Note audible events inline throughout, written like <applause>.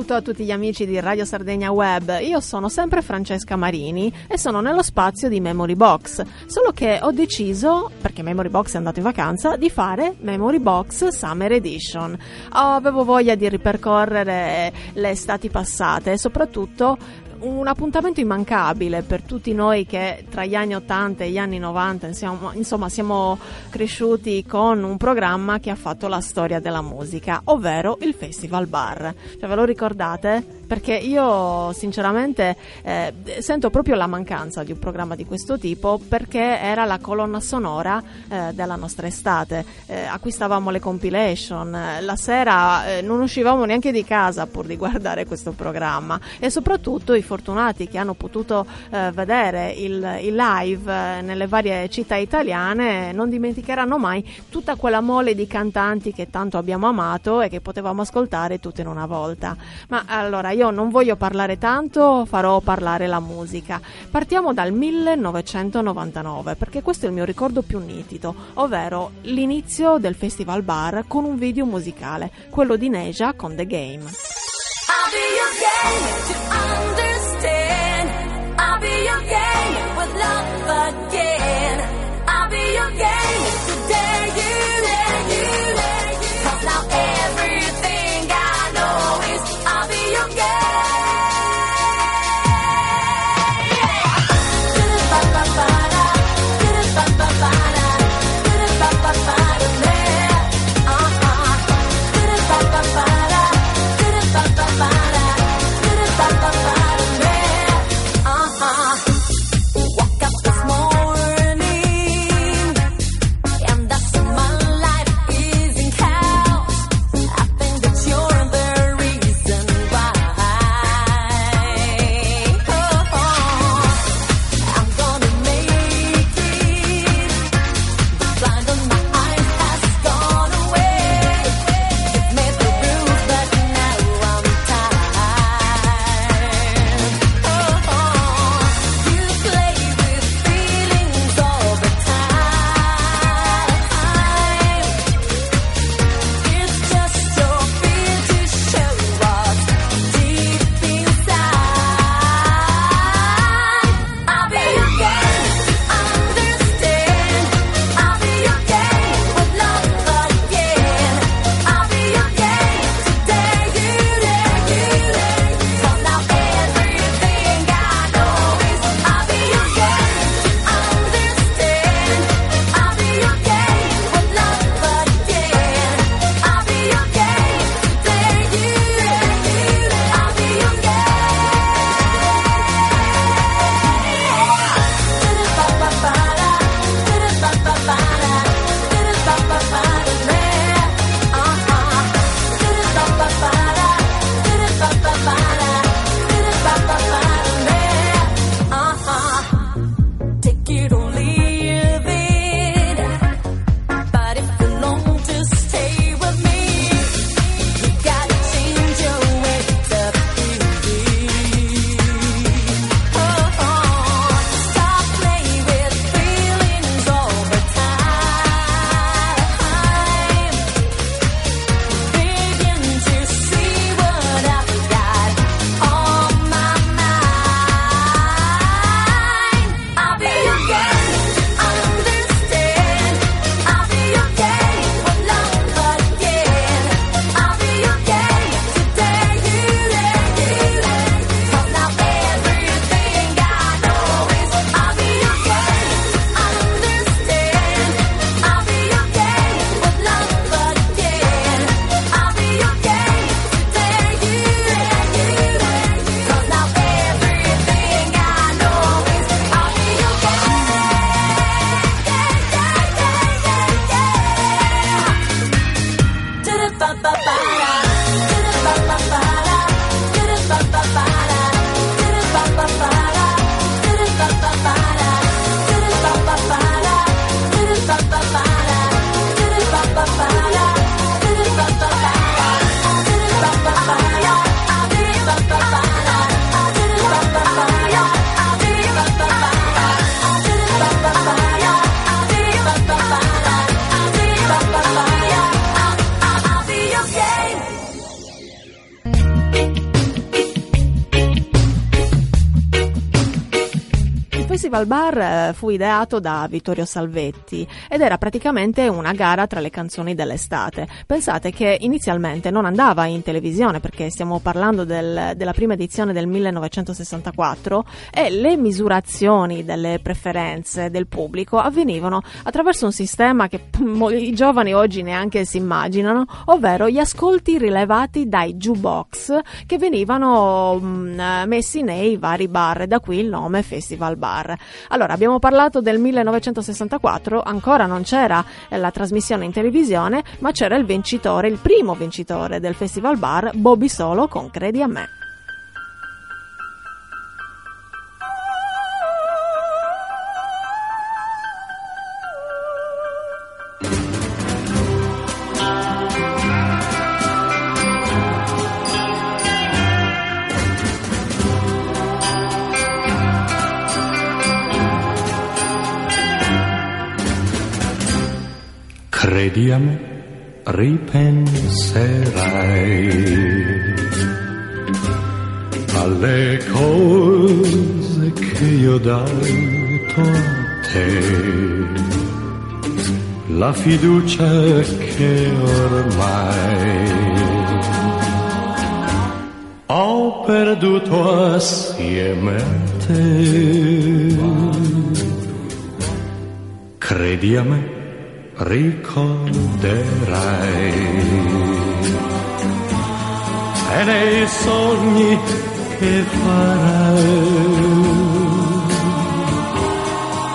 saluto a tutti gli amici di Radio Sardegna Web. Io sono sempre Francesca Marini e sono nello spazio di Memory Box. Solo che ho deciso, perché Memory Box è andato in vacanza, di fare Memory Box Summer Edition. Avevo voglia di ripercorrere le estati passate e soprattutto un appuntamento immancabile per tutti noi che tra gli anni 80 e gli anni 90 insomma, insomma, siamo cresciuti con un programma che ha fatto la storia della musica, ovvero il Festival Bar. Cioè, ve lo ricordate? Perché io sinceramente eh, sento proprio la mancanza di un programma di questo tipo perché era la colonna sonora eh, della nostra estate. Eh, acquistavamo le compilation, la sera eh, non uscivamo neanche di casa pur di guardare questo programma e soprattutto i fortunati che hanno potuto eh, vedere il, il live eh, nelle varie città italiane non dimenticheranno mai tutta quella mole di cantanti che tanto abbiamo amato e che potevamo ascoltare tutte in una volta. Ma allora io non voglio parlare tanto, farò parlare la musica. Partiamo dal 1999 perché questo è il mio ricordo più nitido, ovvero l'inizio del Festival Bar con un video musicale, quello di Neja con The Game. I'll be your game to understand. 爱。Festival Bar eh, fu ideato da Vittorio Salvetti ed era praticamente una gara tra le canzoni dell'estate. Pensate che inizialmente non andava in televisione perché stiamo parlando del- della prima edizione del 1964 e le misurazioni delle preferenze del pubblico avvenivano attraverso un sistema che <laughs> i giovani oggi neanche si immaginano, ovvero gli ascolti rilevati dai jukebox che venivano mm, messi nei vari bar, da qui il nome Festival Bar. Allora, abbiamo parlato del 1964, ancora non c'era eh, la trasmissione in televisione, ma c'era il vincitore, il primo vincitore del Festival Bar, Bobby Solo con Credi a me. Credi a me, ripenserai alle cose che io ho dato a te, la fiducia che ormai ho perduto assieme a te. Credi a me, ricorderai. E nei sogni che farai,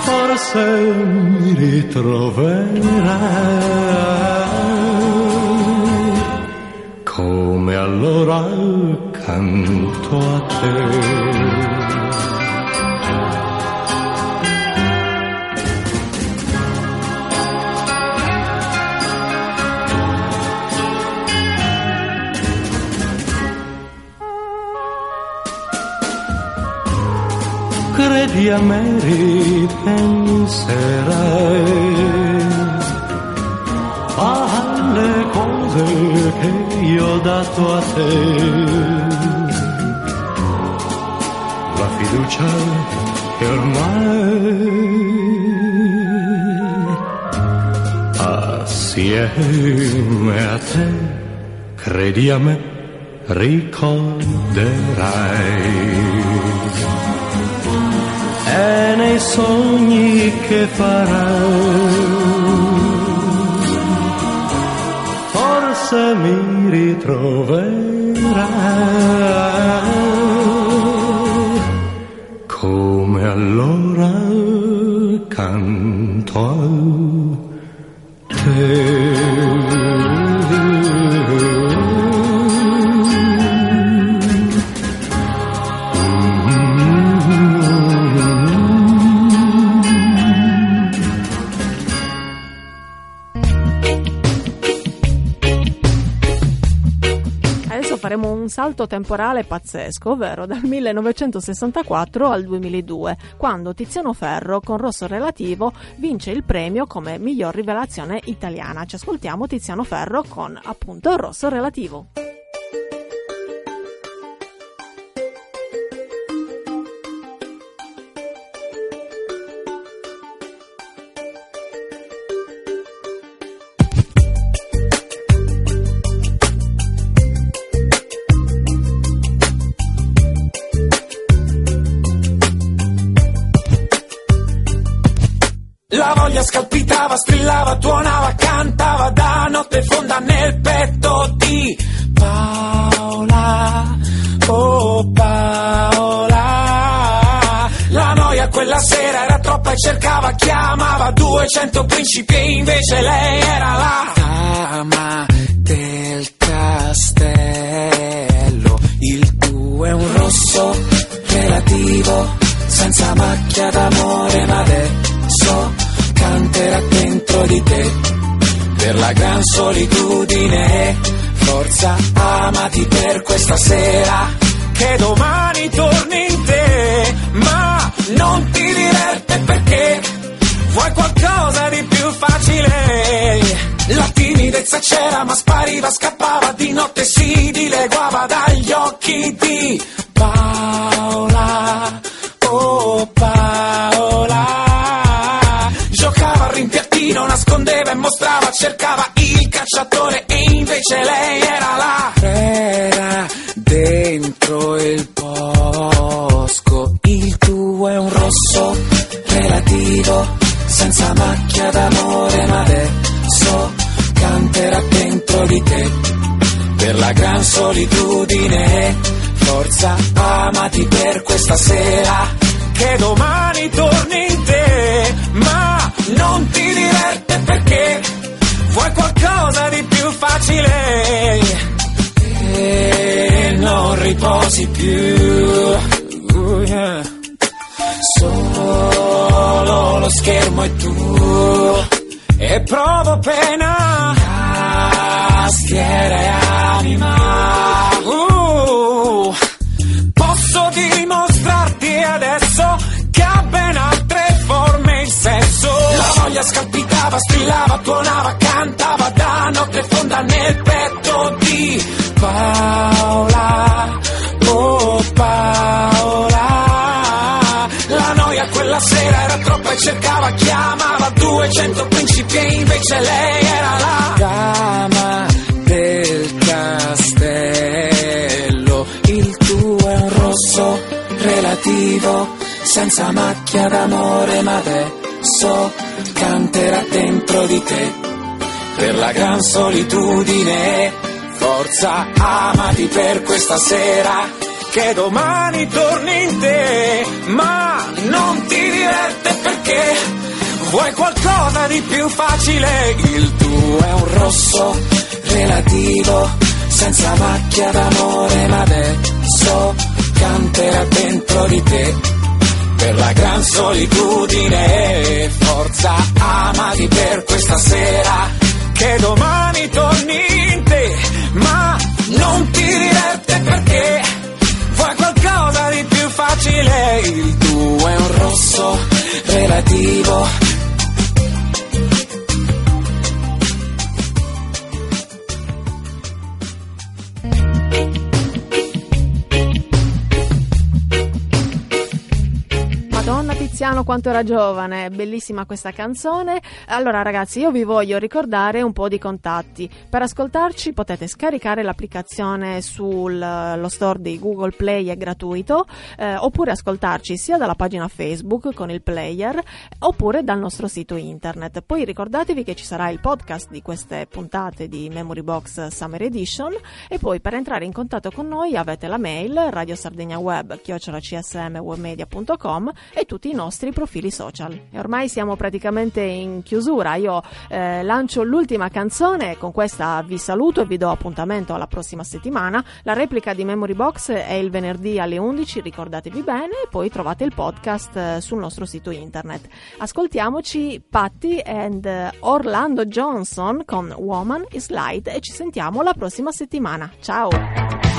forse mi ritroverai. Come allora accanto a te. Credi a me ripenserai alle cose che io ho dato a te. La fiducia che ormai assieme a te credi a me ricorderai e nei sogni che farai forse mi ritroverai come allora canto a. salto temporale pazzesco, ovvero dal 1964 al 2002, quando Tiziano Ferro con Rosso Relativo vince il premio come miglior rivelazione italiana. Ci ascoltiamo Tiziano Ferro con appunto Rosso Relativo. Scalpitava, strillava, tuonava, cantava da notte fonda nel petto di Paola, oh Paola. La noia quella sera era troppa e cercava, chiamava 200 principi e invece lei era la dama del castello. Il tuo è un rosso relativo, senza macchia d'amore, ma adesso canterà dentro di te per la gran solitudine. Forza, amati per questa sera, che domani torni in te, ma non ti diverte perché vuoi qualcosa di più facile. La timidezza c'era, ma spariva, scappava di notte, si dileguava dagli occhi di Paola. cercava il cacciatore e invece lei era là. Più. Uh, yeah. Solo lo schermo è tu e provo pena, tastiera e anima. Posso dimostrarti adesso che ha ben altre forme il sesso. La voglia scalpitava, strillava, tuonava, cantava da notte fonda nel petto di Paola. Oh Paola, la noia quella sera era troppa e cercava, chiamava 200 principi e invece lei era la dama del castello. Il tuo è un rosso relativo, senza macchia d'amore, ma adesso canterà dentro di te per la gran solitudine. Forza, amati per questa sera, che domani torni in te, ma non ti diverte perché vuoi qualcosa di più facile. Il tuo è un rosso relativo, senza macchia d'amore, ma adesso canterà dentro di te per la gran solitudine. Forza, amati per questa sera, che domani torni in te, ma non ti diverte perché qualcosa di più facile. Il tuo è un rosso relativo. Madonna Tiziano quanto era giovane, bellissima questa canzone. Allora ragazzi, io vi voglio ricordare un po' di contatti. Per ascoltarci potete scaricare l'applicazione sullo store di Google Play, è gratuito, eh, oppure ascoltarci sia dalla pagina Facebook con il player, oppure dal nostro sito internet. Poi ricordatevi che ci sarà il podcast di queste puntate di Memory Box Summer Edition e poi per entrare in contatto con noi avete la mail radiosardegnaweb.csmwebmedia.com e tutti i nostri profili social. E ormai siamo praticamente in chiusura. Io eh, lancio l'ultima canzone, con questa vi saluto e vi do appuntamento alla prossima settimana. La replica di Memory Box è il venerdì alle 11, ricordatevi bene, e poi trovate il podcast eh, sul nostro sito internet. Ascoltiamoci Patty and Orlando Johnson con Woman is Light e ci sentiamo la prossima settimana. Ciao!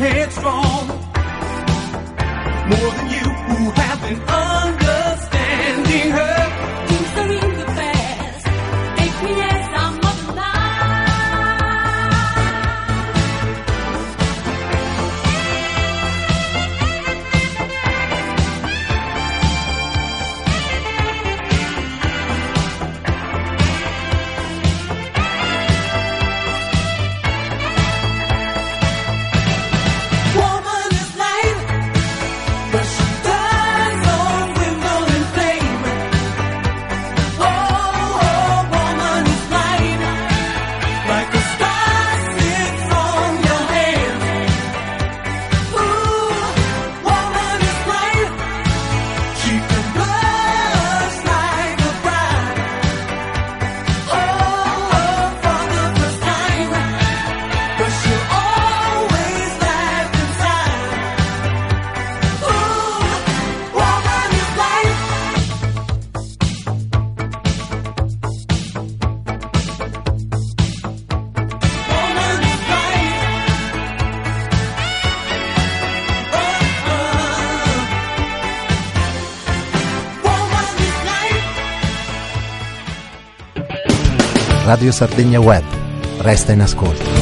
Headstrong. Radio Sardegna Web. Resta in ascolto.